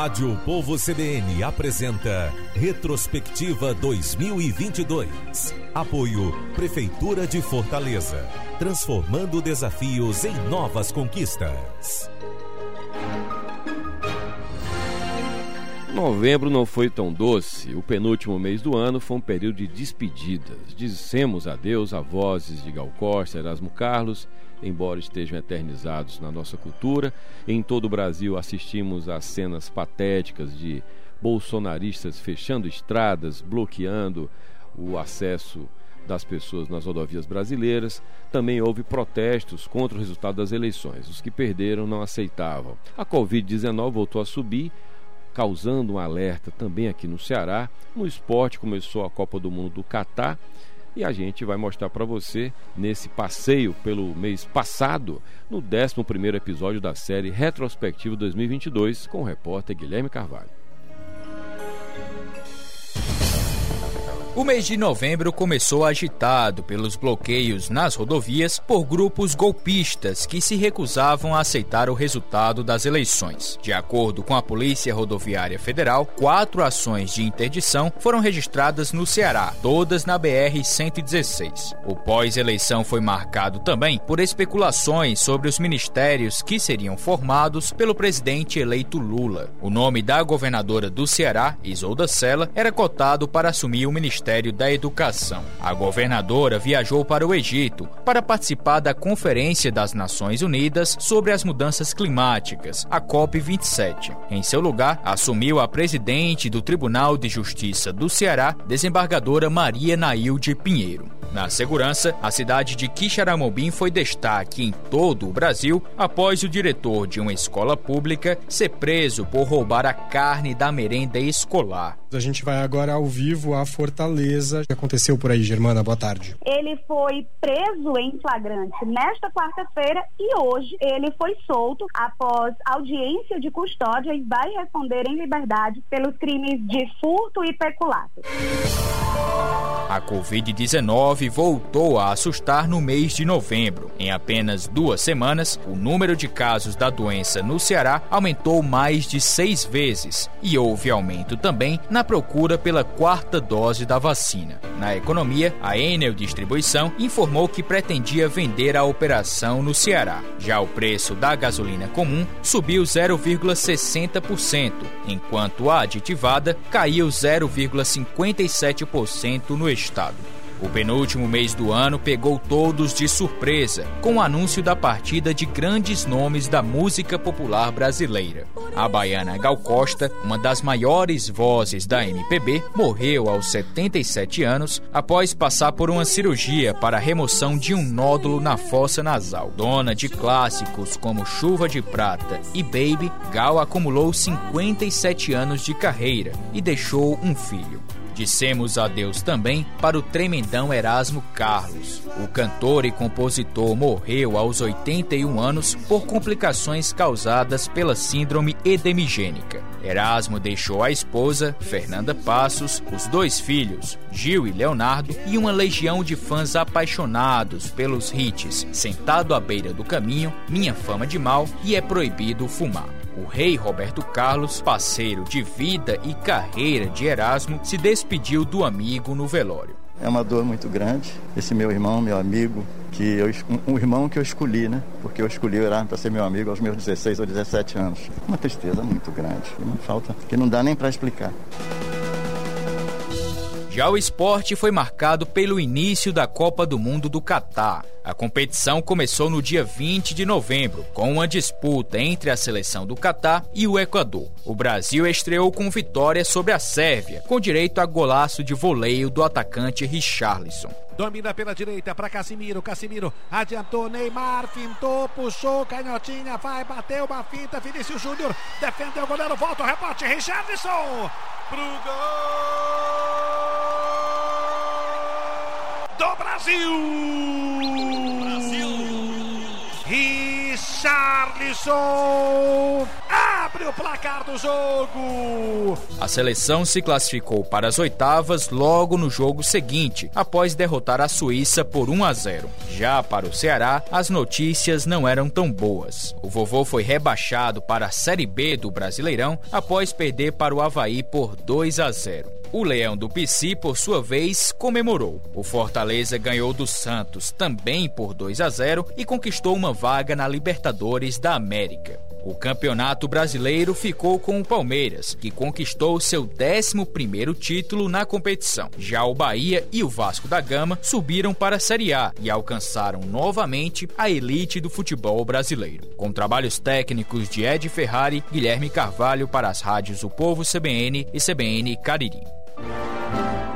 Rádio Povo CBN apresenta Retrospectiva 2022. Apoio Prefeitura de Fortaleza. Transformando desafios em novas conquistas. Novembro não foi tão doce. O penúltimo mês do ano foi um período de despedidas. Dissemos adeus a vozes de Gal Costa, Erasmo Carlos, embora estejam eternizados na nossa cultura. Em todo o Brasil assistimos a cenas patéticas de bolsonaristas fechando estradas, bloqueando o acesso das pessoas nas rodovias brasileiras. Também houve protestos contra o resultado das eleições. Os que perderam não aceitavam. A Covid-19 voltou a subir causando um alerta também aqui no Ceará. No esporte começou a Copa do Mundo do Catar e a gente vai mostrar para você nesse passeio pelo mês passado, no 11 episódio da série Retrospectivo 2022 com o repórter Guilherme Carvalho. O mês de novembro começou agitado pelos bloqueios nas rodovias por grupos golpistas que se recusavam a aceitar o resultado das eleições. De acordo com a Polícia Rodoviária Federal, quatro ações de interdição foram registradas no Ceará, todas na BR-116. O pós-eleição foi marcado também por especulações sobre os ministérios que seriam formados pelo presidente eleito Lula. O nome da governadora do Ceará, Isolda Sela, era cotado para assumir o ministério Ministério da Educação. A governadora viajou para o Egito para participar da Conferência das Nações Unidas sobre as Mudanças Climáticas, a COP27. Em seu lugar, assumiu a presidente do Tribunal de Justiça do Ceará, desembargadora Maria Nailde Pinheiro. Na segurança, a cidade de Quixaramobim foi destaque em todo o Brasil após o diretor de uma escola pública ser preso por roubar a carne da merenda escolar. A gente vai agora ao vivo a Fortaleza. O que aconteceu por aí, Germana? Boa tarde. Ele foi preso em flagrante nesta quarta-feira e hoje ele foi solto após audiência de custódia e vai responder em liberdade pelos crimes de furto e peculato. A Covid-19 voltou a assustar no mês de novembro. Em apenas duas semanas, o número de casos da doença no Ceará aumentou mais de seis vezes e houve aumento também na procura pela quarta dose da vacina. Na economia, a Enel Distribuição informou que pretendia vender a operação no Ceará. Já o preço da gasolina comum subiu 0,60%, enquanto a aditivada caiu 0,57% no estado. O penúltimo mês do ano pegou todos de surpresa, com o anúncio da partida de grandes nomes da música popular brasileira. A baiana Gal Costa, uma das maiores vozes da MPB, morreu aos 77 anos após passar por uma cirurgia para a remoção de um nódulo na fossa nasal. Dona de clássicos como Chuva de Prata e Baby, Gal acumulou 57 anos de carreira e deixou um filho. Dissemos adeus também para o tremendão Erasmo Carlos. O cantor e compositor morreu aos 81 anos por complicações causadas pela síndrome edemigênica. Erasmo deixou a esposa, Fernanda Passos, os dois filhos, Gil e Leonardo, e uma legião de fãs apaixonados pelos hits Sentado à Beira do Caminho, Minha Fama de Mal e É Proibido Fumar. O rei Roberto Carlos, parceiro de vida e carreira de Erasmo, se despediu do amigo no velório. É uma dor muito grande. Esse meu irmão, meu amigo, que eu, um, um irmão que eu escolhi, né? Porque eu escolhi o Erasmo para ser meu amigo aos meus 16 ou 17 anos. Uma tristeza muito grande, uma falta que não dá nem para explicar. Já o esporte foi marcado pelo início da Copa do Mundo do Catar. A competição começou no dia 20 de novembro, com uma disputa entre a seleção do Catar e o Equador. O Brasil estreou com vitória sobre a Sérvia, com direito a golaço de voleio do atacante Richarlison. Domina pela direita para Casimiro. Casimiro adiantou. Neymar fintou, puxou. Canhotinha vai, bateu uma finta. Vinícius Júnior defendeu o goleiro. Volta o rebote. Richardson pro gol do Brasil. Brasil. Richarlison abre o placar do jogo. A seleção se classificou para as oitavas logo no jogo seguinte, após derrotar a Suíça por 1 a 0. Já para o Ceará, as notícias não eram tão boas. O vovô foi rebaixado para a Série B do Brasileirão após perder para o Havaí por 2 a 0. O Leão do PC, por sua vez, comemorou. O Fortaleza ganhou do Santos também por 2 a 0 e conquistou uma vaga na Libertadores da América. O Campeonato Brasileiro ficou com o Palmeiras, que conquistou seu 11º título na competição. Já o Bahia e o Vasco da Gama subiram para a Série A e alcançaram novamente a elite do futebol brasileiro. Com trabalhos técnicos de Ed Ferrari, Guilherme Carvalho para as rádios O Povo CBN e CBN Cariri. Música